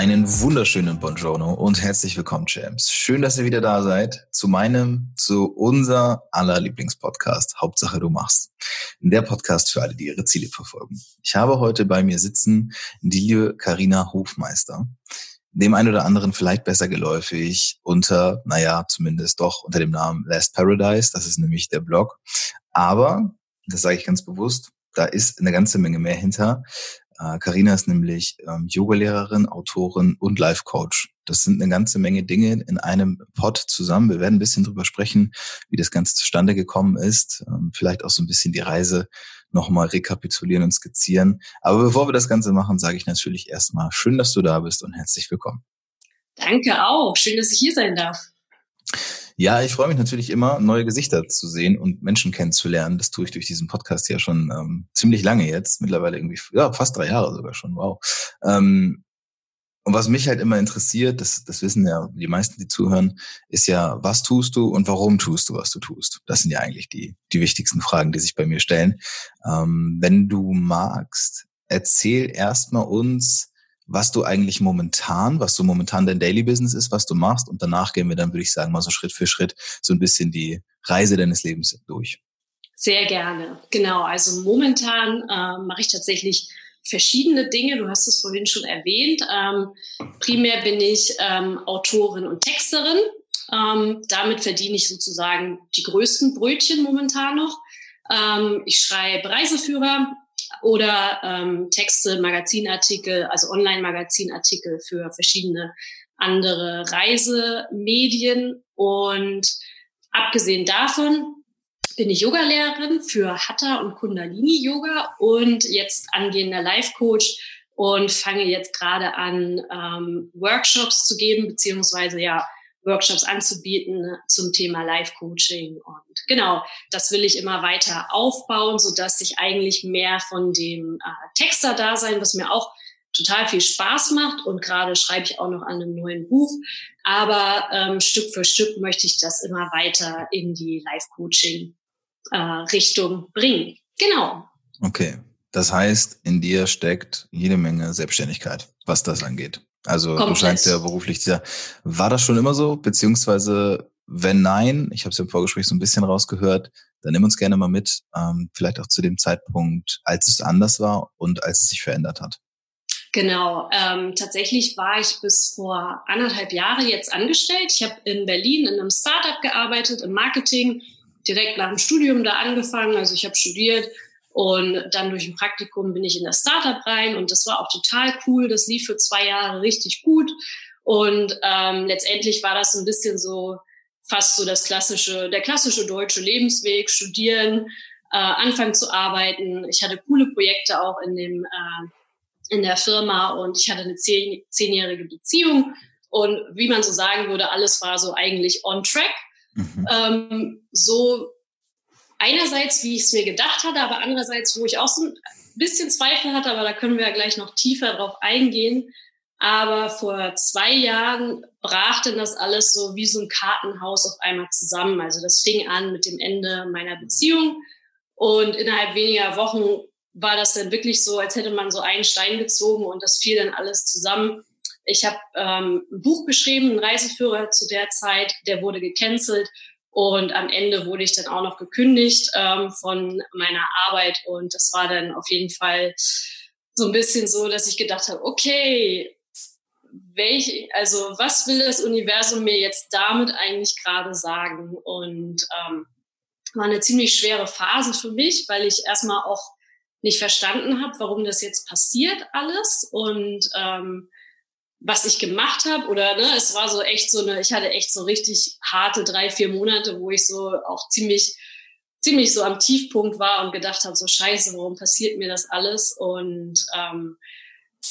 Einen wunderschönen Buongiorno und herzlich willkommen, Champs. Schön, dass ihr wieder da seid zu meinem, zu unser aller Lieblingspodcast. Hauptsache du machst. Der Podcast für alle, die ihre Ziele verfolgen. Ich habe heute bei mir sitzen die liebe Karina Hofmeister. Dem einen oder anderen vielleicht besser geläufig unter, naja, zumindest doch unter dem Namen Last Paradise. Das ist nämlich der Blog. Aber, das sage ich ganz bewusst, da ist eine ganze Menge mehr hinter. Karina äh, ist nämlich ähm, Yogalehrerin, Autorin und Life Coach. Das sind eine ganze Menge Dinge in einem Pod zusammen. Wir werden ein bisschen drüber sprechen, wie das Ganze zustande gekommen ist. Ähm, vielleicht auch so ein bisschen die Reise nochmal rekapitulieren und skizzieren. Aber bevor wir das Ganze machen, sage ich natürlich erstmal schön, dass du da bist und herzlich willkommen. Danke auch. Schön, dass ich hier sein darf. Ja, ich freue mich natürlich immer, neue Gesichter zu sehen und Menschen kennenzulernen. Das tue ich durch diesen Podcast ja schon ähm, ziemlich lange jetzt, mittlerweile irgendwie, ja, fast drei Jahre sogar schon, wow. Ähm, und was mich halt immer interessiert, das, das wissen ja die meisten, die zuhören, ist ja, was tust du und warum tust du, was du tust? Das sind ja eigentlich die, die wichtigsten Fragen, die sich bei mir stellen. Ähm, wenn du magst, erzähl erstmal uns, was du eigentlich momentan, was so momentan dein Daily Business ist, was du machst. Und danach gehen wir dann, würde ich sagen, mal so Schritt für Schritt so ein bisschen die Reise deines Lebens durch. Sehr gerne. Genau. Also momentan äh, mache ich tatsächlich verschiedene Dinge. Du hast es vorhin schon erwähnt. Ähm, primär bin ich ähm, Autorin und Texterin. Ähm, damit verdiene ich sozusagen die größten Brötchen momentan noch. Ähm, ich schreibe Reiseführer, oder ähm, Texte, Magazinartikel, also Online-Magazinartikel für verschiedene andere Reisemedien. Und abgesehen davon bin ich Yogalehrerin für Hatha und Kundalini Yoga und jetzt angehender Life Coach und fange jetzt gerade an, ähm, Workshops zu geben, beziehungsweise ja Workshops anzubieten zum Thema Live-Coaching. Und genau, das will ich immer weiter aufbauen, so dass ich eigentlich mehr von dem äh, Texter-Dasein, was mir auch total viel Spaß macht und gerade schreibe ich auch noch an einem neuen Buch. Aber ähm, Stück für Stück möchte ich das immer weiter in die Live-Coaching-Richtung äh, bringen. Genau. Okay. Das heißt, in dir steckt jede Menge Selbstständigkeit, was das angeht. Also Komplett. du scheinst ja beruflich sehr. War das schon immer so? Beziehungsweise, wenn nein, ich habe es im Vorgespräch so ein bisschen rausgehört, dann nimm uns gerne mal mit, ähm, vielleicht auch zu dem Zeitpunkt, als es anders war und als es sich verändert hat. Genau, ähm, tatsächlich war ich bis vor anderthalb Jahre jetzt angestellt. Ich habe in Berlin in einem Startup gearbeitet, im Marketing, direkt nach dem Studium da angefangen. Also ich habe studiert, und dann durch ein Praktikum bin ich in das Startup rein und das war auch total cool. Das lief für zwei Jahre richtig gut. Und ähm, letztendlich war das ein bisschen so fast so das klassische, der klassische deutsche Lebensweg, studieren, äh, anfangen zu arbeiten. Ich hatte coole Projekte auch in dem äh, in der Firma und ich hatte eine zehn, zehnjährige Beziehung. Und wie man so sagen würde, alles war so eigentlich on track. Mhm. Ähm, so einerseits, wie ich es mir gedacht hatte, aber andererseits, wo ich auch so ein bisschen Zweifel hatte, aber da können wir ja gleich noch tiefer drauf eingehen. Aber vor zwei Jahren brach denn das alles so wie so ein Kartenhaus auf einmal zusammen. Also das fing an mit dem Ende meiner Beziehung und innerhalb weniger Wochen war das dann wirklich so, als hätte man so einen Stein gezogen und das fiel dann alles zusammen. Ich habe ähm, ein Buch geschrieben, einen Reiseführer zu der Zeit, der wurde gecancelt und am Ende wurde ich dann auch noch gekündigt ähm, von meiner Arbeit und das war dann auf jeden Fall so ein bisschen so, dass ich gedacht habe, okay, welch, also was will das Universum mir jetzt damit eigentlich gerade sagen? Und ähm, war eine ziemlich schwere Phase für mich, weil ich erstmal auch nicht verstanden habe, warum das jetzt passiert alles und ähm, was ich gemacht habe oder ne, es war so echt so eine, ich hatte echt so richtig harte drei, vier Monate, wo ich so auch ziemlich, ziemlich so am Tiefpunkt war und gedacht habe, so scheiße, warum passiert mir das alles? Und ähm,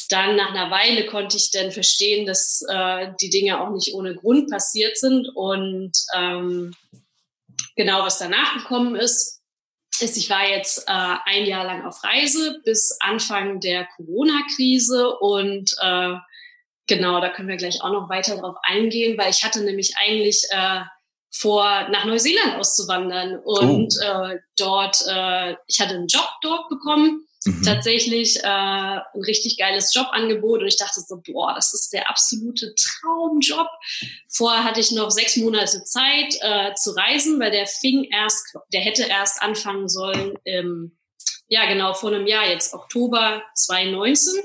dann nach einer Weile konnte ich dann verstehen, dass äh, die Dinge auch nicht ohne Grund passiert sind. Und ähm, genau, was danach gekommen ist, ist, ich war jetzt äh, ein Jahr lang auf Reise bis Anfang der Corona-Krise und äh, genau, da können wir gleich auch noch weiter drauf eingehen, weil ich hatte nämlich eigentlich äh, vor, nach Neuseeland auszuwandern und oh. äh, dort, äh, ich hatte einen Job dort bekommen, mhm. tatsächlich äh, ein richtig geiles Jobangebot und ich dachte so, boah, das ist der absolute Traumjob. Vorher hatte ich noch sechs Monate Zeit äh, zu reisen, weil der fing erst, der hätte erst anfangen sollen im, ja genau, vor einem Jahr jetzt, Oktober 2019.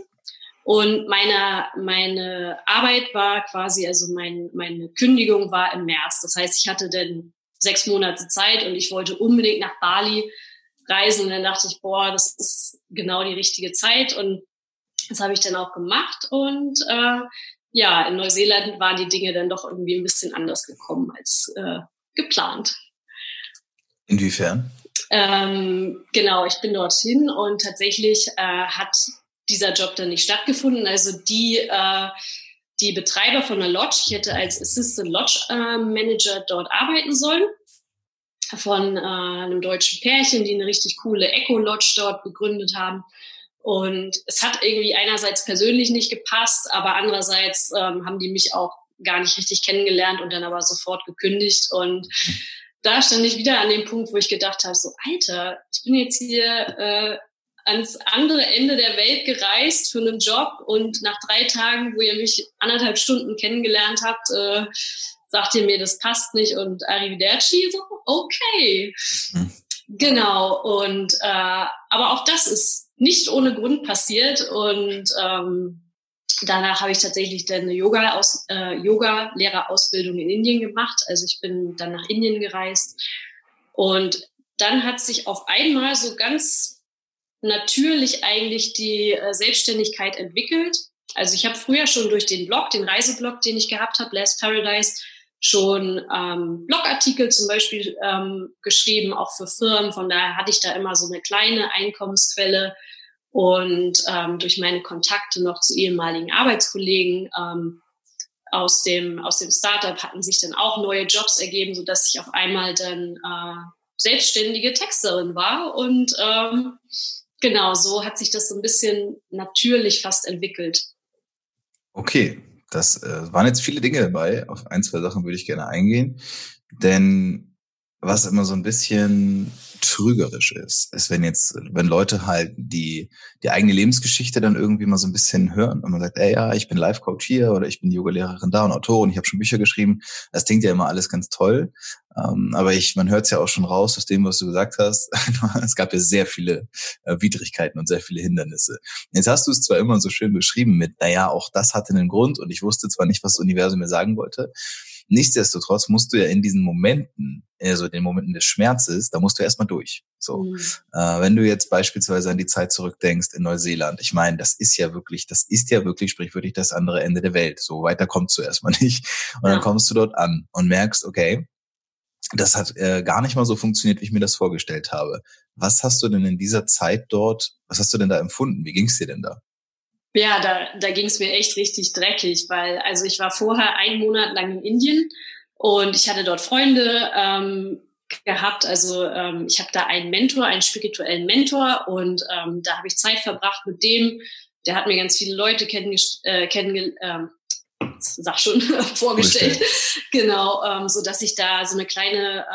Und meine, meine Arbeit war quasi, also mein, meine Kündigung war im März. Das heißt, ich hatte dann sechs Monate Zeit und ich wollte unbedingt nach Bali reisen. Und dann dachte ich, boah, das ist genau die richtige Zeit. Und das habe ich dann auch gemacht. Und äh, ja, in Neuseeland waren die Dinge dann doch irgendwie ein bisschen anders gekommen als äh, geplant. Inwiefern? Ähm, genau, ich bin dorthin und tatsächlich äh, hat dieser Job dann nicht stattgefunden. Also die, äh, die Betreiber von der Lodge, ich hätte als Assistant Lodge äh, Manager dort arbeiten sollen, von äh, einem deutschen Pärchen, die eine richtig coole Eco-Lodge dort gegründet haben. Und es hat irgendwie einerseits persönlich nicht gepasst, aber andererseits ähm, haben die mich auch gar nicht richtig kennengelernt und dann aber sofort gekündigt. Und da stand ich wieder an dem Punkt, wo ich gedacht habe, so Alter, ich bin jetzt hier äh, ans andere Ende der Welt gereist für einen Job und nach drei Tagen, wo ihr mich anderthalb Stunden kennengelernt habt, äh, sagt ihr mir, das passt nicht und Arrivederci, so, okay. Hm. Genau, und äh, aber auch das ist nicht ohne Grund passiert und ähm, danach habe ich tatsächlich dann eine Yoga aus äh, Yoga Lehrerausbildung in Indien gemacht. Also ich bin dann nach Indien gereist und dann hat sich auf einmal so ganz natürlich eigentlich die äh, Selbstständigkeit entwickelt. Also ich habe früher schon durch den Blog, den Reiseblog, den ich gehabt habe, Last Paradise, schon ähm, Blogartikel zum Beispiel ähm, geschrieben, auch für Firmen. Von daher hatte ich da immer so eine kleine Einkommensquelle und ähm, durch meine Kontakte noch zu ehemaligen Arbeitskollegen ähm, aus dem aus dem Startup hatten sich dann auch neue Jobs ergeben, so dass ich auf einmal dann äh, selbstständige Texterin war und ähm, genau, so hat sich das so ein bisschen natürlich fast entwickelt. Okay, das äh, waren jetzt viele Dinge dabei. Auf ein, zwei Sachen würde ich gerne eingehen. Denn was immer so ein bisschen trügerisch ist, ist, wenn jetzt, wenn Leute halt die, die eigene Lebensgeschichte dann irgendwie mal so ein bisschen hören und man sagt, ey, ja, ich bin Life-Coach hier oder ich bin Yoga-Lehrerin da und Autorin, ich habe schon Bücher geschrieben. Das klingt ja immer alles ganz toll. Ähm, aber ich, man hört es ja auch schon raus aus dem, was du gesagt hast. es gab ja sehr viele äh, Widrigkeiten und sehr viele Hindernisse. Jetzt hast du es zwar immer so schön beschrieben mit, naja, auch das hatte einen Grund und ich wusste zwar nicht, was das Universum mir sagen wollte, Nichtsdestotrotz musst du ja in diesen Momenten, also den Momenten des Schmerzes, da musst du erstmal durch. So, mhm. äh, wenn du jetzt beispielsweise an die Zeit zurückdenkst in Neuseeland, ich meine, das ist ja wirklich, das ist ja wirklich sprichwörtlich das andere Ende der Welt. So weiter kommst du erstmal nicht. Und ja. dann kommst du dort an und merkst, okay, das hat äh, gar nicht mal so funktioniert, wie ich mir das vorgestellt habe. Was hast du denn in dieser Zeit dort, was hast du denn da empfunden? Wie ging es dir denn da? Ja, da, da ging es mir echt richtig dreckig, weil also ich war vorher einen Monat lang in Indien und ich hatte dort Freunde ähm, gehabt. Also ähm, ich habe da einen Mentor, einen spirituellen Mentor und ähm, da habe ich Zeit verbracht mit dem. Der hat mir ganz viele Leute kennengelernt, äh, kenn, ähm, sag schon vorgestellt, genau, ähm, so dass ich da so eine kleine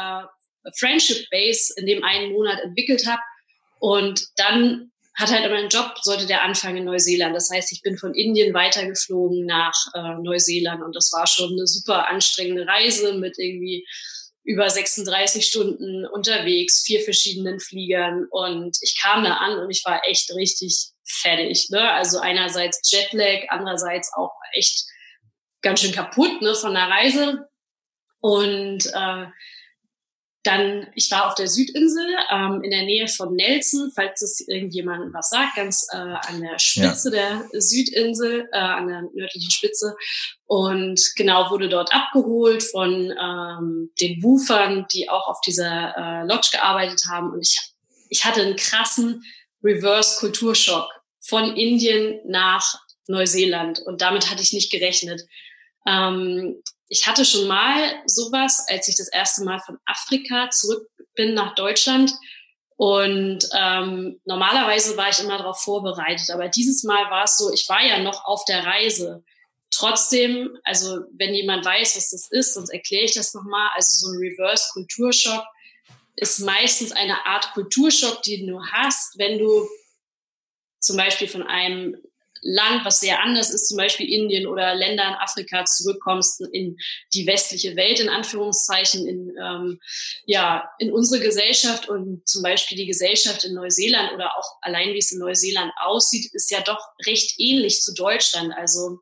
äh, Friendship Base in dem einen Monat entwickelt habe und dann hat halt meinen Job, sollte der anfangen in Neuseeland. Das heißt, ich bin von Indien weitergeflogen nach äh, Neuseeland und das war schon eine super anstrengende Reise mit irgendwie über 36 Stunden unterwegs, vier verschiedenen Fliegern und ich kam da an und ich war echt richtig fertig. Ne? Also einerseits Jetlag, andererseits auch echt ganz schön kaputt ne, von der Reise. Und äh, dann, ich war auf der Südinsel ähm, in der Nähe von Nelson, falls es irgendjemand was sagt, ganz äh, an der Spitze ja. der Südinsel, äh, an der nördlichen Spitze. Und genau wurde dort abgeholt von ähm, den Woofern, die auch auf dieser äh, Lodge gearbeitet haben. Und ich, ich hatte einen krassen Reverse-Kulturschock von Indien nach Neuseeland. Und damit hatte ich nicht gerechnet. Ähm, ich hatte schon mal sowas, als ich das erste Mal von Afrika zurück bin nach Deutschland. Und ähm, normalerweise war ich immer darauf vorbereitet. Aber dieses Mal war es so, ich war ja noch auf der Reise. Trotzdem, also wenn jemand weiß, was das ist, sonst erkläre ich das nochmal. Also so ein Reverse-Kulturschock ist meistens eine Art Kulturschock, den du hast, wenn du zum Beispiel von einem Land, was sehr anders ist, zum Beispiel Indien oder Länder in Afrika zurückkommst in die westliche Welt in Anführungszeichen, in ähm, ja in unsere Gesellschaft und zum Beispiel die Gesellschaft in Neuseeland oder auch allein wie es in Neuseeland aussieht, ist ja doch recht ähnlich zu Deutschland. Also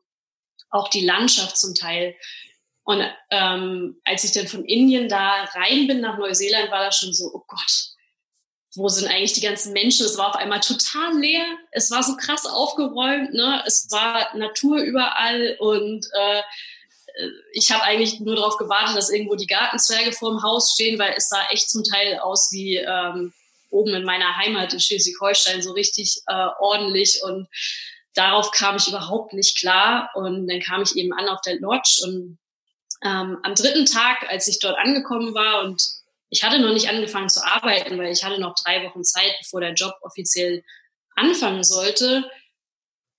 auch die Landschaft zum Teil. Und ähm, als ich dann von Indien da rein bin nach Neuseeland, war das schon so, oh Gott, wo sind eigentlich die ganzen Menschen? Es war auf einmal total leer. Es war so krass aufgeräumt. Ne? Es war Natur überall und äh, ich habe eigentlich nur darauf gewartet, dass irgendwo die Gartenzwerge vorm Haus stehen, weil es sah echt zum Teil aus wie ähm, oben in meiner Heimat in Schleswig-Holstein so richtig äh, ordentlich und darauf kam ich überhaupt nicht klar und dann kam ich eben an auf der Lodge und ähm, am dritten Tag, als ich dort angekommen war und ich hatte noch nicht angefangen zu arbeiten, weil ich hatte noch drei Wochen Zeit, bevor der Job offiziell anfangen sollte,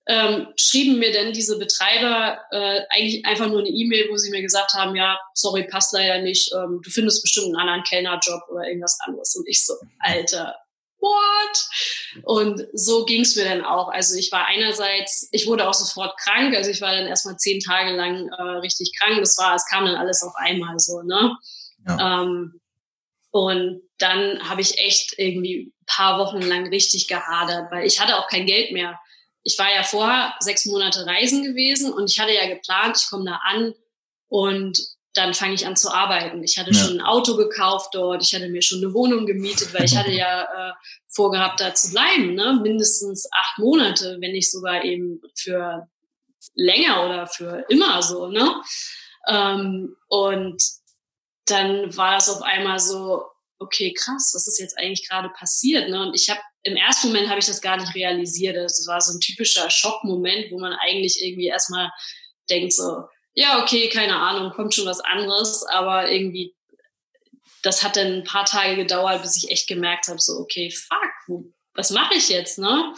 ähm, schrieben mir denn diese Betreiber äh, eigentlich einfach nur eine E-Mail, wo sie mir gesagt haben, ja, sorry, passt leider nicht, ähm, du findest bestimmt einen anderen Kellnerjob oder irgendwas anderes. Und ich so, Alter, what? Und so ging es mir dann auch. Also ich war einerseits, ich wurde auch sofort krank, also ich war dann erstmal zehn Tage lang äh, richtig krank. Das war, es kam dann alles auf einmal so, ne? Ja. Ähm, und dann habe ich echt irgendwie paar Wochen lang richtig gehadert, weil ich hatte auch kein Geld mehr. Ich war ja vorher sechs Monate reisen gewesen und ich hatte ja geplant, ich komme da an und dann fange ich an zu arbeiten. Ich hatte ja. schon ein Auto gekauft dort, ich hatte mir schon eine Wohnung gemietet, weil ich hatte ja äh, vorgehabt, da zu bleiben, ne? mindestens acht Monate, wenn nicht sogar eben für länger oder für immer so. Ne? Ähm, und dann war das auf einmal so, okay, krass, was ist jetzt eigentlich gerade passiert? Ne? Und ich habe im ersten Moment habe ich das gar nicht realisiert. Das war so ein typischer Schockmoment, wo man eigentlich irgendwie erstmal denkt so, ja, okay, keine Ahnung, kommt schon was anderes, aber irgendwie das hat dann ein paar Tage gedauert, bis ich echt gemerkt habe, so, okay, fuck, was mache ich jetzt, ne?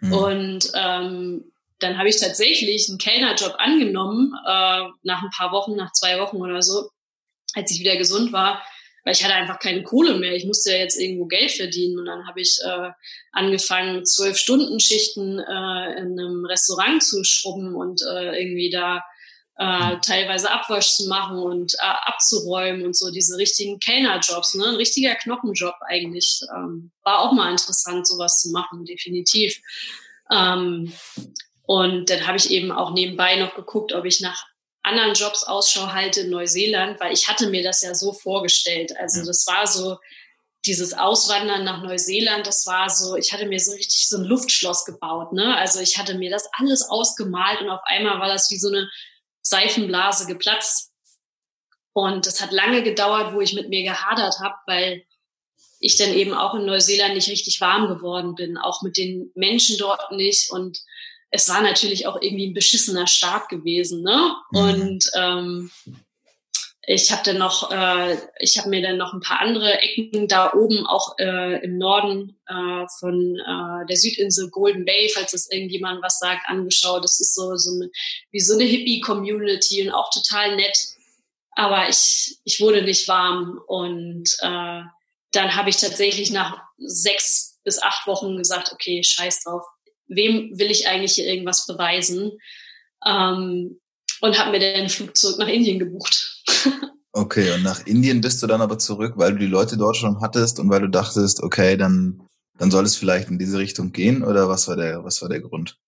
Mhm. Und ähm, dann habe ich tatsächlich einen Kellnerjob angenommen, äh, nach ein paar Wochen, nach zwei Wochen oder so, als ich wieder gesund war, weil ich hatte einfach keine Kohle mehr. Ich musste ja jetzt irgendwo Geld verdienen und dann habe ich äh, angefangen, zwölf Stunden Schichten äh, in einem Restaurant zu schrubben und äh, irgendwie da äh, teilweise Abwasch zu machen und äh, abzuräumen und so diese richtigen Kellnerjobs, ne? ein richtiger Knochenjob eigentlich. Ähm, war auch mal interessant, sowas zu machen, definitiv. Ähm, und dann habe ich eben auch nebenbei noch geguckt, ob ich nach anderen Jobs Ausschau halte in Neuseeland, weil ich hatte mir das ja so vorgestellt. Also das war so dieses Auswandern nach Neuseeland, das war so, ich hatte mir so richtig so ein Luftschloss gebaut, ne? Also ich hatte mir das alles ausgemalt und auf einmal war das wie so eine Seifenblase geplatzt. Und es hat lange gedauert, wo ich mit mir gehadert habe, weil ich dann eben auch in Neuseeland nicht richtig warm geworden bin, auch mit den Menschen dort nicht und es war natürlich auch irgendwie ein beschissener Start gewesen, ne? Mhm. Und ähm, ich habe dann noch, äh, ich habe mir dann noch ein paar andere Ecken da oben, auch äh, im Norden äh, von äh, der Südinsel Golden Bay, falls das irgendjemand was sagt, angeschaut. Das ist so, so eine, wie so eine Hippie-Community und auch total nett. Aber ich, ich wurde nicht warm und äh, dann habe ich tatsächlich nach sechs bis acht Wochen gesagt, okay, scheiß drauf. Wem will ich eigentlich hier irgendwas beweisen? Ähm, und habe mir dann einen Flug zurück nach Indien gebucht. okay, und nach Indien bist du dann aber zurück, weil du die Leute dort schon hattest und weil du dachtest, okay, dann, dann soll es vielleicht in diese Richtung gehen oder was war der, was war der Grund?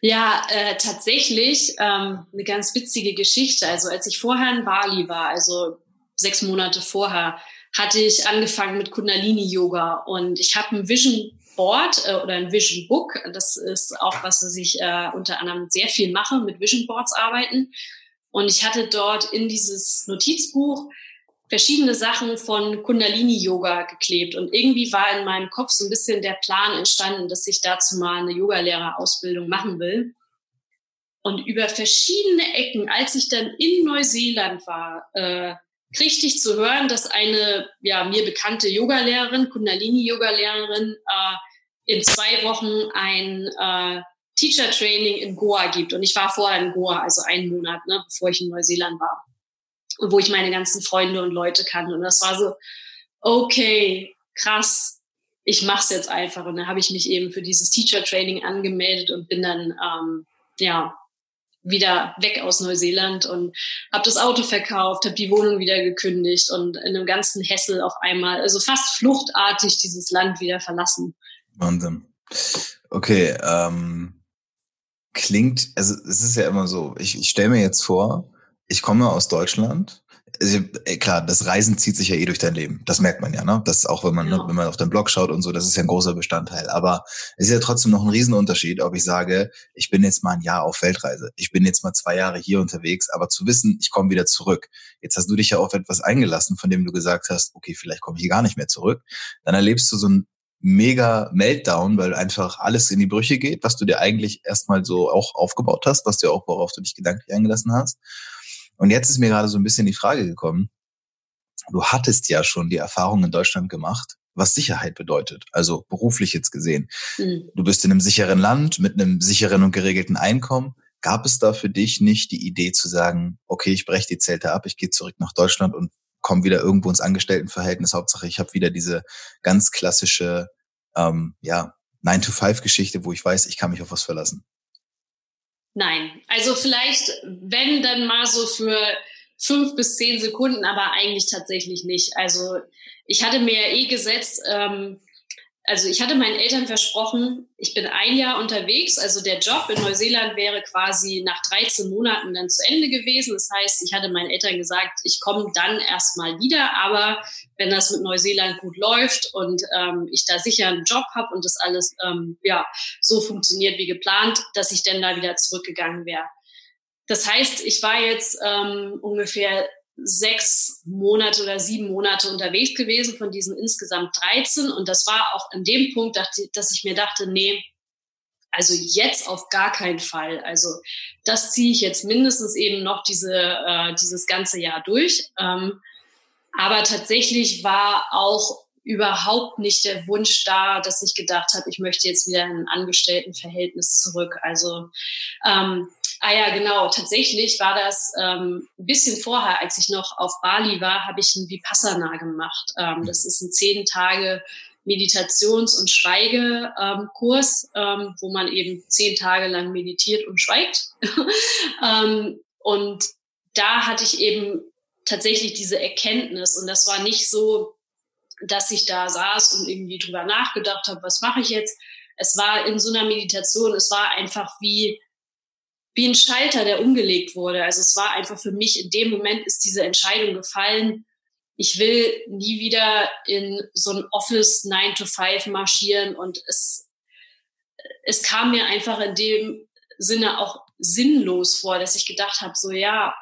Ja, äh, tatsächlich ähm, eine ganz witzige Geschichte. Also als ich vorher in Bali war, also sechs Monate vorher, hatte ich angefangen mit Kundalini-Yoga und ich habe ein Vision Board äh, oder ein Vision Book. Das ist auch was, ich äh, unter anderem sehr viel mache, mit Vision Boards arbeiten. Und ich hatte dort in dieses Notizbuch verschiedene Sachen von Kundalini-Yoga geklebt. Und irgendwie war in meinem Kopf so ein bisschen der Plan entstanden, dass ich dazu mal eine Yogalehrerausbildung machen will. Und über verschiedene Ecken, als ich dann in Neuseeland war, äh, ich zu hören, dass eine ja, mir bekannte Yogalehrerin, Kundalini-Yogalehrerin, äh, in zwei Wochen ein äh, Teacher Training in Goa gibt. Und ich war vorher in Goa, also einen Monat, ne, bevor ich in Neuseeland war. Und wo ich meine ganzen Freunde und Leute kannte. Und das war so, okay, krass, ich mach's jetzt einfach. Und dann habe ich mich eben für dieses Teacher Training angemeldet und bin dann ähm, ja wieder weg aus Neuseeland und habe das Auto verkauft, habe die Wohnung wieder gekündigt und in einem ganzen Hessel auf einmal, also fast fluchtartig dieses Land wieder verlassen. Wahnsinn. Okay, ähm, klingt, also es ist ja immer so, ich, ich stelle mir jetzt vor, ich komme aus Deutschland, also, klar, das Reisen zieht sich ja eh durch dein Leben. Das merkt man ja, ne? Das auch, wenn man, ja. wenn man auf deinen Blog schaut und so, das ist ja ein großer Bestandteil. Aber es ist ja trotzdem noch ein Riesenunterschied, ob ich sage, ich bin jetzt mal ein Jahr auf Weltreise. Ich bin jetzt mal zwei Jahre hier unterwegs, aber zu wissen, ich komme wieder zurück. Jetzt hast du dich ja auf etwas eingelassen, von dem du gesagt hast, okay, vielleicht komme ich hier gar nicht mehr zurück. Dann erlebst du so ein mega Meltdown, weil einfach alles in die Brüche geht, was du dir eigentlich erstmal so auch aufgebaut hast, was du auch, worauf du dich gedanklich eingelassen hast. Und jetzt ist mir gerade so ein bisschen die Frage gekommen, du hattest ja schon die Erfahrung in Deutschland gemacht, was Sicherheit bedeutet, also beruflich jetzt gesehen. Mhm. Du bist in einem sicheren Land mit einem sicheren und geregelten Einkommen. Gab es da für dich nicht die Idee zu sagen, okay, ich breche die Zelte ab, ich gehe zurück nach Deutschland und komme wieder irgendwo ins Angestelltenverhältnis. Hauptsache, ich habe wieder diese ganz klassische, ähm, ja, 9-to-5-Geschichte, wo ich weiß, ich kann mich auf was verlassen. Nein, also vielleicht, wenn dann mal so für fünf bis zehn Sekunden, aber eigentlich tatsächlich nicht. Also ich hatte mir eh gesetzt, ähm, also ich hatte meinen Eltern versprochen, ich bin ein Jahr unterwegs. Also der Job in Neuseeland wäre quasi nach 13 Monaten dann zu Ende gewesen. Das heißt, ich hatte meinen Eltern gesagt, ich komme dann erstmal wieder. Aber wenn das mit Neuseeland gut läuft und ähm, ich da sicher einen Job habe und das alles ähm, ja so funktioniert wie geplant, dass ich dann da wieder zurückgegangen wäre. Das heißt, ich war jetzt ähm, ungefähr sechs Monate oder sieben Monate unterwegs gewesen von diesen insgesamt 13. Und das war auch an dem Punkt, dass ich mir dachte, nee, also jetzt auf gar keinen Fall. Also das ziehe ich jetzt mindestens eben noch diese, äh, dieses ganze Jahr durch. Ähm, aber tatsächlich war auch überhaupt nicht der Wunsch da, dass ich gedacht habe, ich möchte jetzt wieder in ein Angestelltenverhältnis zurück. Also ähm, Ah ja, genau. Tatsächlich war das ähm, ein bisschen vorher, als ich noch auf Bali war, habe ich ein Vipassana gemacht. Ähm, das ist ein zehn Tage Meditations- und Schweigekurs, ähm, wo man eben zehn Tage lang meditiert und schweigt. ähm, und da hatte ich eben tatsächlich diese Erkenntnis. Und das war nicht so, dass ich da saß und irgendwie drüber nachgedacht habe, was mache ich jetzt? Es war in so einer Meditation, es war einfach wie wie ein Schalter, der umgelegt wurde. Also es war einfach für mich, in dem Moment ist diese Entscheidung gefallen, ich will nie wieder in so ein Office 9 to 5 marschieren und es, es kam mir einfach in dem Sinne auch sinnlos vor, dass ich gedacht habe, so ja,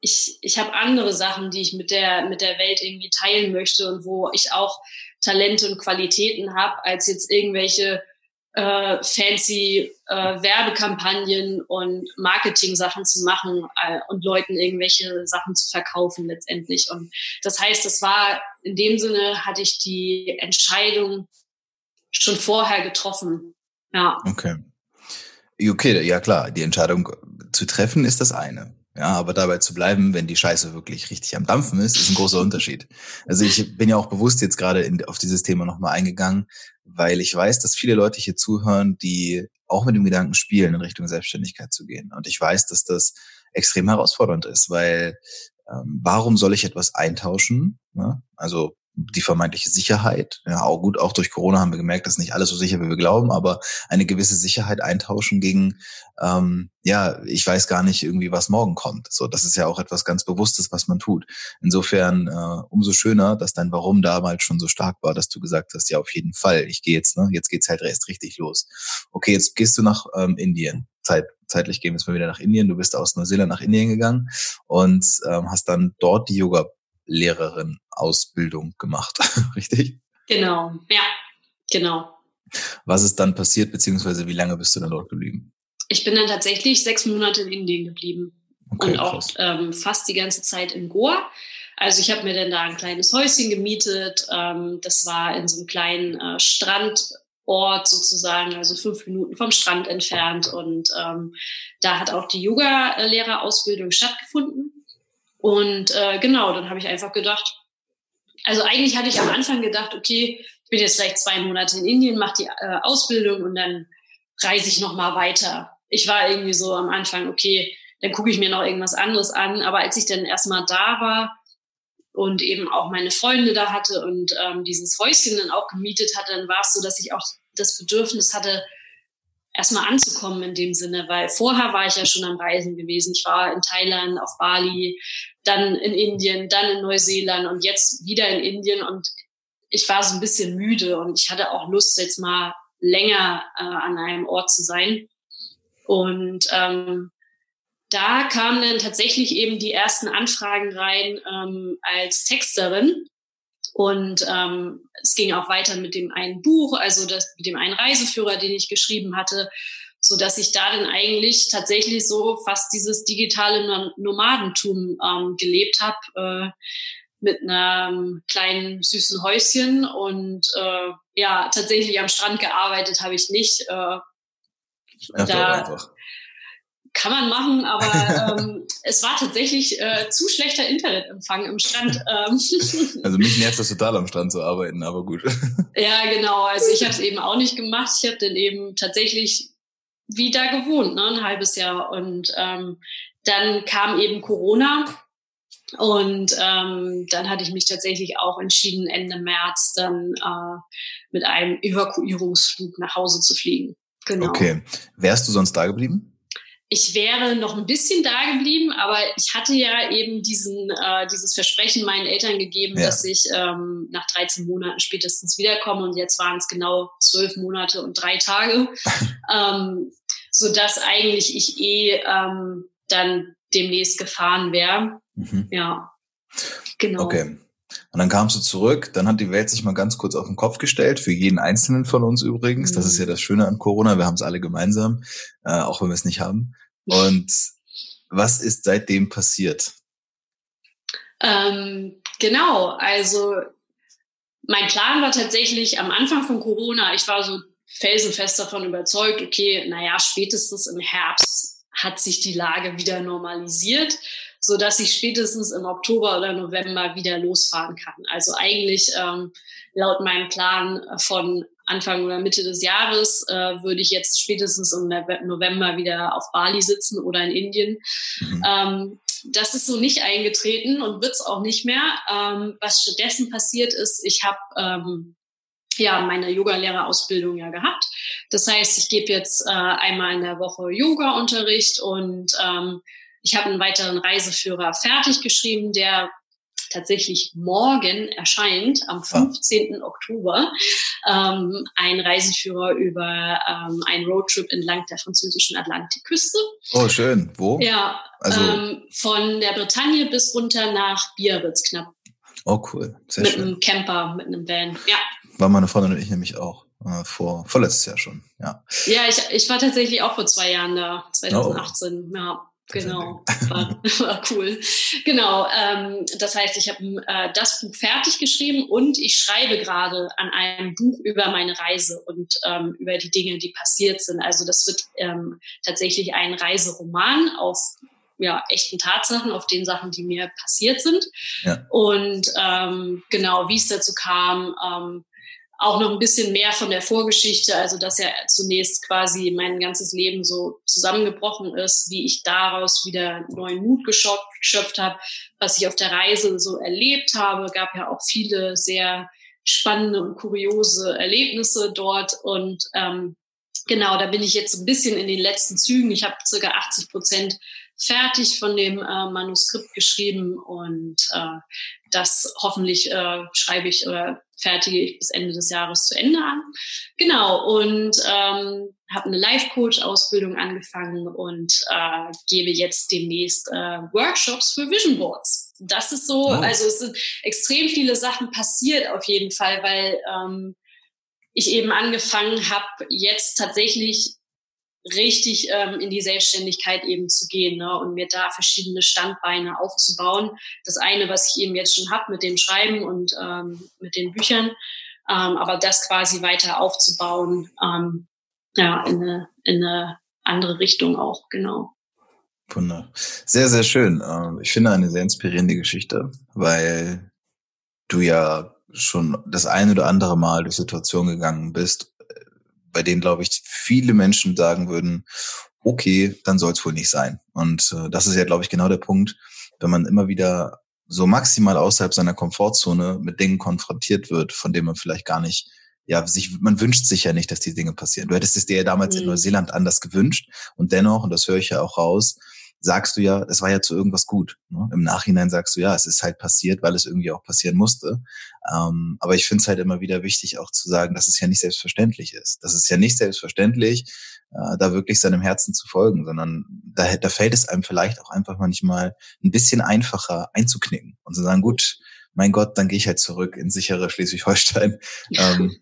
ich, ich habe andere Sachen, die ich mit der, mit der Welt irgendwie teilen möchte und wo ich auch Talente und Qualitäten habe, als jetzt irgendwelche äh, fancy äh, Werbekampagnen und Marketing-Sachen zu machen äh, und Leuten irgendwelche Sachen zu verkaufen letztendlich. Und das heißt, das war in dem Sinne hatte ich die Entscheidung schon vorher getroffen. Ja. Okay. Okay, ja klar, die Entscheidung zu treffen ist das eine. Ja, aber dabei zu bleiben, wenn die Scheiße wirklich richtig am Dampfen ist, ist ein großer Unterschied. Also ich bin ja auch bewusst jetzt gerade in, auf dieses Thema nochmal eingegangen, weil ich weiß, dass viele Leute hier zuhören, die auch mit dem Gedanken spielen, in Richtung Selbstständigkeit zu gehen. Und ich weiß, dass das extrem herausfordernd ist, weil ähm, warum soll ich etwas eintauschen? Ne? Also die vermeintliche Sicherheit. Ja, auch gut, auch durch Corona haben wir gemerkt, dass nicht alles so sicher, wie wir glauben, aber eine gewisse Sicherheit eintauschen gegen, ähm, ja, ich weiß gar nicht irgendwie, was morgen kommt. So, das ist ja auch etwas ganz Bewusstes, was man tut. Insofern äh, umso schöner, dass dein Warum damals schon so stark war, dass du gesagt hast, ja, auf jeden Fall, ich gehe jetzt, ne, jetzt geht's halt erst richtig los. Okay, jetzt gehst du nach ähm, Indien. Zeit, zeitlich gehen wir jetzt mal wieder nach Indien. Du bist aus Neuseeland nach Indien gegangen und ähm, hast dann dort die Yoga Lehrerin Ausbildung gemacht, richtig? Genau, ja, genau. Was ist dann passiert, beziehungsweise wie lange bist du dann dort geblieben? Ich bin dann tatsächlich sechs Monate in Indien geblieben okay, und auch ähm, fast die ganze Zeit in Goa. Also ich habe mir dann da ein kleines Häuschen gemietet. Ähm, das war in so einem kleinen äh, Strandort sozusagen, also fünf Minuten vom Strand entfernt. Und ähm, da hat auch die Yoga-Lehrerausbildung stattgefunden. Und äh, genau, dann habe ich einfach gedacht, also eigentlich hatte ich am Anfang gedacht, okay, ich bin jetzt vielleicht zwei Monate in Indien, mache die äh, Ausbildung und dann reise ich noch mal weiter. Ich war irgendwie so am Anfang, okay, dann gucke ich mir noch irgendwas anderes an. Aber als ich dann erstmal da war und eben auch meine Freunde da hatte und ähm, dieses Häuschen dann auch gemietet hatte, dann war es so, dass ich auch das Bedürfnis hatte, erstmal anzukommen in dem Sinne, weil vorher war ich ja schon am Reisen gewesen. Ich war in Thailand, auf Bali, dann in Indien, dann in Neuseeland und jetzt wieder in Indien und ich war so ein bisschen müde und ich hatte auch Lust, jetzt mal länger äh, an einem Ort zu sein. Und ähm, da kamen dann tatsächlich eben die ersten Anfragen rein ähm, als Texterin. Und ähm, es ging auch weiter mit dem einen Buch, also das, mit dem einen Reiseführer, den ich geschrieben hatte, so dass ich da dann eigentlich tatsächlich so fast dieses digitale Nomadentum ähm, gelebt habe äh, mit einem kleinen süßen Häuschen und äh, ja tatsächlich am Strand gearbeitet habe ich nicht. Äh, da, einfach kann man machen, aber ähm, es war tatsächlich äh, zu schlechter Internetempfang im Strand. Ähm. Also mich nervt das total am Strand zu arbeiten, aber gut. Ja, genau. Also ich habe es eben auch nicht gemacht. Ich habe dann eben tatsächlich wieder gewohnt, ne, ein halbes Jahr. Und ähm, dann kam eben Corona. Und ähm, dann hatte ich mich tatsächlich auch entschieden, Ende März dann äh, mit einem Evakuierungsflug nach Hause zu fliegen. Genau. Okay. Wärst du sonst da geblieben? Ich wäre noch ein bisschen da geblieben, aber ich hatte ja eben diesen, äh, dieses Versprechen meinen Eltern gegeben, ja. dass ich ähm, nach 13 Monaten spätestens wiederkomme und jetzt waren es genau zwölf Monate und drei Tage, ähm, so dass eigentlich ich eh ähm, dann demnächst gefahren wäre. Mhm. Ja, genau. Okay. Und dann kamst du zurück, dann hat die Welt sich mal ganz kurz auf den Kopf gestellt, für jeden Einzelnen von uns übrigens. Das ist ja mhm. das Schöne an Corona, wir haben es alle gemeinsam, äh, auch wenn wir es nicht haben. Und was ist seitdem passiert? Ähm, genau, also mein Plan war tatsächlich am Anfang von Corona, ich war so felsenfest davon überzeugt, okay, naja, spätestens im Herbst hat sich die Lage wieder normalisiert so dass ich spätestens im Oktober oder November wieder losfahren kann. Also eigentlich ähm, laut meinem Plan von Anfang oder Mitte des Jahres äh, würde ich jetzt spätestens im November wieder auf Bali sitzen oder in Indien. Mhm. Ähm, das ist so nicht eingetreten und wird es auch nicht mehr. Ähm, was stattdessen passiert ist, ich habe ähm, ja meine Yoga-Lehrerausbildung ja gehabt. Das heißt, ich gebe jetzt äh, einmal in der Woche Yoga-Unterricht und ähm, ich habe einen weiteren Reiseführer fertig geschrieben, der tatsächlich morgen erscheint, am 15. Ah. Oktober, ähm, ein Reiseführer über ähm, einen Roadtrip entlang der französischen Atlantikküste. Oh, schön. Wo? Ja, also ähm, von der Bretagne bis runter nach Biarritz knapp. Oh, cool. Sehr mit schön. einem Camper, mit einem Van, ja. War meine Freundin und ich nämlich auch. Äh, vor, vorletztes Jahr schon, ja. Ja, ich, ich war tatsächlich auch vor zwei Jahren da, 2018, oh. ja. Genau, war, war cool. Genau, ähm, das heißt, ich habe äh, das Buch fertig geschrieben und ich schreibe gerade an einem Buch über meine Reise und ähm, über die Dinge, die passiert sind. Also das wird ähm, tatsächlich ein Reiseroman auf ja, echten Tatsachen, auf den Sachen, die mir passiert sind. Ja. Und ähm, genau, wie es dazu kam, ähm, auch noch ein bisschen mehr von der Vorgeschichte, also dass ja zunächst quasi mein ganzes Leben so zusammengebrochen ist, wie ich daraus wieder neuen Mut geschöpft habe, was ich auf der Reise so erlebt habe. Gab ja auch viele sehr spannende und kuriose Erlebnisse dort und ähm, genau, da bin ich jetzt ein bisschen in den letzten Zügen. Ich habe circa 80 Prozent fertig von dem äh, Manuskript geschrieben und äh, das hoffentlich äh, schreibe ich oder fertige ich bis Ende des Jahres zu Ende an. Genau, und ähm, habe eine Life-Coach-Ausbildung angefangen und äh, gebe jetzt demnächst äh, Workshops für Vision Boards. Das ist so, oh. also es sind extrem viele Sachen passiert auf jeden Fall, weil ähm, ich eben angefangen habe, jetzt tatsächlich richtig ähm, in die Selbstständigkeit eben zu gehen ne, und mir da verschiedene Standbeine aufzubauen. Das eine, was ich eben jetzt schon habe mit dem Schreiben und ähm, mit den Büchern, ähm, aber das quasi weiter aufzubauen, ähm, ja, in eine, in eine andere Richtung auch, genau. Wunder. Sehr, sehr schön. Ähm, ich finde eine sehr inspirierende Geschichte, weil du ja schon das ein oder andere Mal durch Situationen gegangen bist, bei denen, glaube ich, viele Menschen sagen würden, okay, dann soll es wohl nicht sein. Und äh, das ist ja, glaube ich, genau der Punkt, wenn man immer wieder so maximal außerhalb seiner Komfortzone mit Dingen konfrontiert wird, von denen man vielleicht gar nicht, ja, sich, man wünscht sich ja nicht, dass die Dinge passieren. Du hättest es dir ja damals mhm. in Neuseeland anders gewünscht und dennoch, und das höre ich ja auch raus, sagst du ja, es war ja zu irgendwas gut. Ne? Im Nachhinein sagst du ja, es ist halt passiert, weil es irgendwie auch passieren musste. Ähm, aber ich finde es halt immer wieder wichtig, auch zu sagen, dass es ja nicht selbstverständlich ist. Das ist ja nicht selbstverständlich, äh, da wirklich seinem Herzen zu folgen, sondern da, da fällt es einem vielleicht auch einfach manchmal ein bisschen einfacher einzuknicken und zu sagen, gut, mein Gott, dann gehe ich halt zurück ins sichere Schleswig-Holstein. Ähm,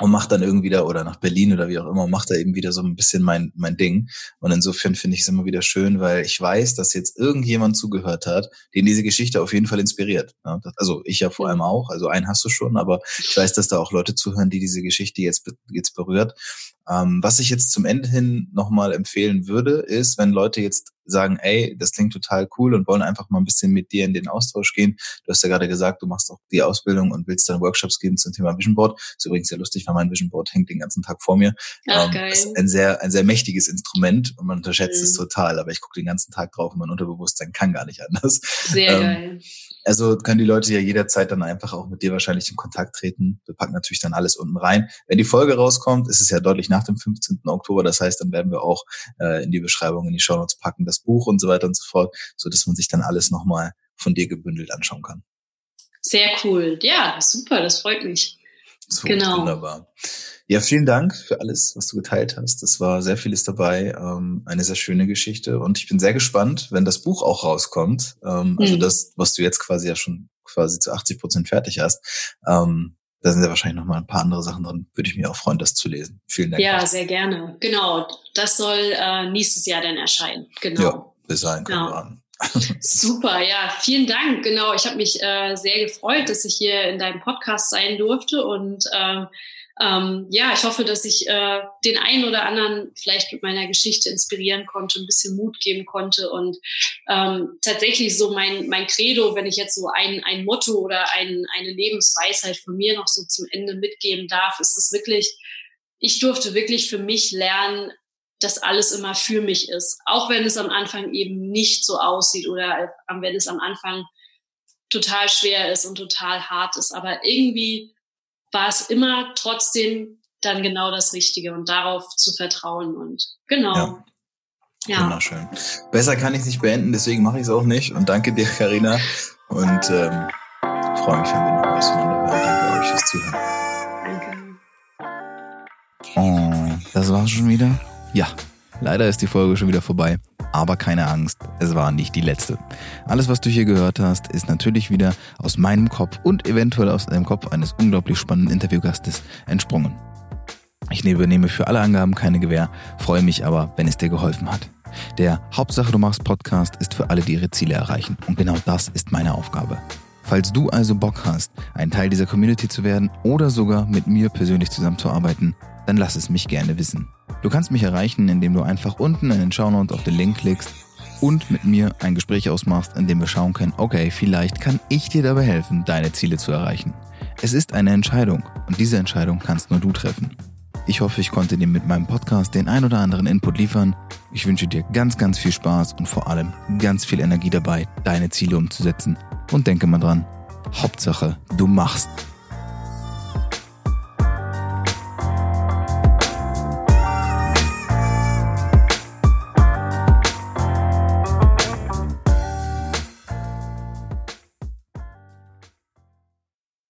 und macht dann irgendwie da oder nach Berlin oder wie auch immer, macht da eben wieder so ein bisschen mein, mein Ding. Und insofern finde ich es immer wieder schön, weil ich weiß, dass jetzt irgendjemand zugehört hat, den diese Geschichte auf jeden Fall inspiriert. Also ich ja vor allem auch, also einen hast du schon, aber ich weiß, dass da auch Leute zuhören, die diese Geschichte jetzt, jetzt berührt. Ähm, was ich jetzt zum Ende hin nochmal empfehlen würde, ist, wenn Leute jetzt sagen, ey, das klingt total cool und wollen einfach mal ein bisschen mit dir in den Austausch gehen. Du hast ja gerade gesagt, du machst auch die Ausbildung und willst dann Workshops geben zum Thema Vision Board. ist übrigens sehr lustig, weil mein Vision Board hängt den ganzen Tag vor mir. Ach, ähm, geil. Ist ein sehr, ein sehr mächtiges Instrument und man unterschätzt mhm. es total, aber ich gucke den ganzen Tag drauf und mein Unterbewusstsein kann gar nicht anders. Sehr ähm, geil. Also können die Leute ja jederzeit dann einfach auch mit dir wahrscheinlich in Kontakt treten. Wir packen natürlich dann alles unten rein. Wenn die Folge rauskommt, ist es ja deutlich nach dem 15. Oktober. Das heißt, dann werden wir auch äh, in die Beschreibung, in die Shownotes packen, das Buch und so weiter und so fort, so dass man sich dann alles nochmal von dir gebündelt anschauen kann. Sehr cool. Ja, super. Das freut mich. So, genau. Wunderbar. Ja, vielen Dank für alles, was du geteilt hast. Das war sehr vieles dabei. Ähm, eine sehr schöne Geschichte. Und ich bin sehr gespannt, wenn das Buch auch rauskommt. Ähm, also mhm. das, was du jetzt quasi ja schon quasi zu 80 Prozent fertig hast. Ähm, da sind ja wahrscheinlich noch mal ein paar andere Sachen drin. Würde ich mich auch freuen, das zu lesen. Vielen Dank. Ja, sehr gerne. Genau. Das soll äh, nächstes Jahr dann erscheinen. Genau. Ja, bis dahin können genau. wir an. Super, ja, vielen Dank. Genau, ich habe mich äh, sehr gefreut, dass ich hier in deinem Podcast sein durfte und äh, ähm, ja, ich hoffe, dass ich äh, den einen oder anderen vielleicht mit meiner Geschichte inspirieren konnte, ein bisschen Mut geben konnte und ähm, tatsächlich so mein, mein Credo, wenn ich jetzt so ein, ein Motto oder ein, eine Lebensweisheit von mir noch so zum Ende mitgeben darf, ist es wirklich, ich durfte wirklich für mich lernen, dass alles immer für mich ist, auch wenn es am Anfang eben nicht so aussieht oder wenn es am Anfang total schwer ist und total hart ist, aber irgendwie war es immer trotzdem dann genau das Richtige und darauf zu vertrauen und genau. Ja. Ja. Wunderschön. Besser kann ich es nicht beenden, deswegen mache ich es auch nicht. Und danke dir, Karina. Und ähm, freue mich, wenn wir noch was voneinander hören. Danke euch fürs Zuhören. Danke. Oh, das war's schon wieder? Ja, leider ist die Folge schon wieder vorbei. Aber keine Angst, es war nicht die letzte. Alles, was du hier gehört hast, ist natürlich wieder aus meinem Kopf und eventuell aus dem Kopf eines unglaublich spannenden Interviewgastes entsprungen. Ich übernehme für alle Angaben keine Gewähr, freue mich aber, wenn es dir geholfen hat. Der Hauptsache du machst Podcast ist für alle, die ihre Ziele erreichen. Und genau das ist meine Aufgabe. Falls du also Bock hast, ein Teil dieser Community zu werden oder sogar mit mir persönlich zusammenzuarbeiten, dann lass es mich gerne wissen. Du kannst mich erreichen, indem du einfach unten in den Shownotes auf den Link klickst und mit mir ein Gespräch ausmachst, in dem wir schauen können, okay, vielleicht kann ich dir dabei helfen, deine Ziele zu erreichen. Es ist eine Entscheidung und diese Entscheidung kannst nur du treffen. Ich hoffe, ich konnte dir mit meinem Podcast den ein oder anderen Input liefern. Ich wünsche dir ganz, ganz viel Spaß und vor allem ganz viel Energie dabei, deine Ziele umzusetzen. Und denke mal dran, Hauptsache, du machst.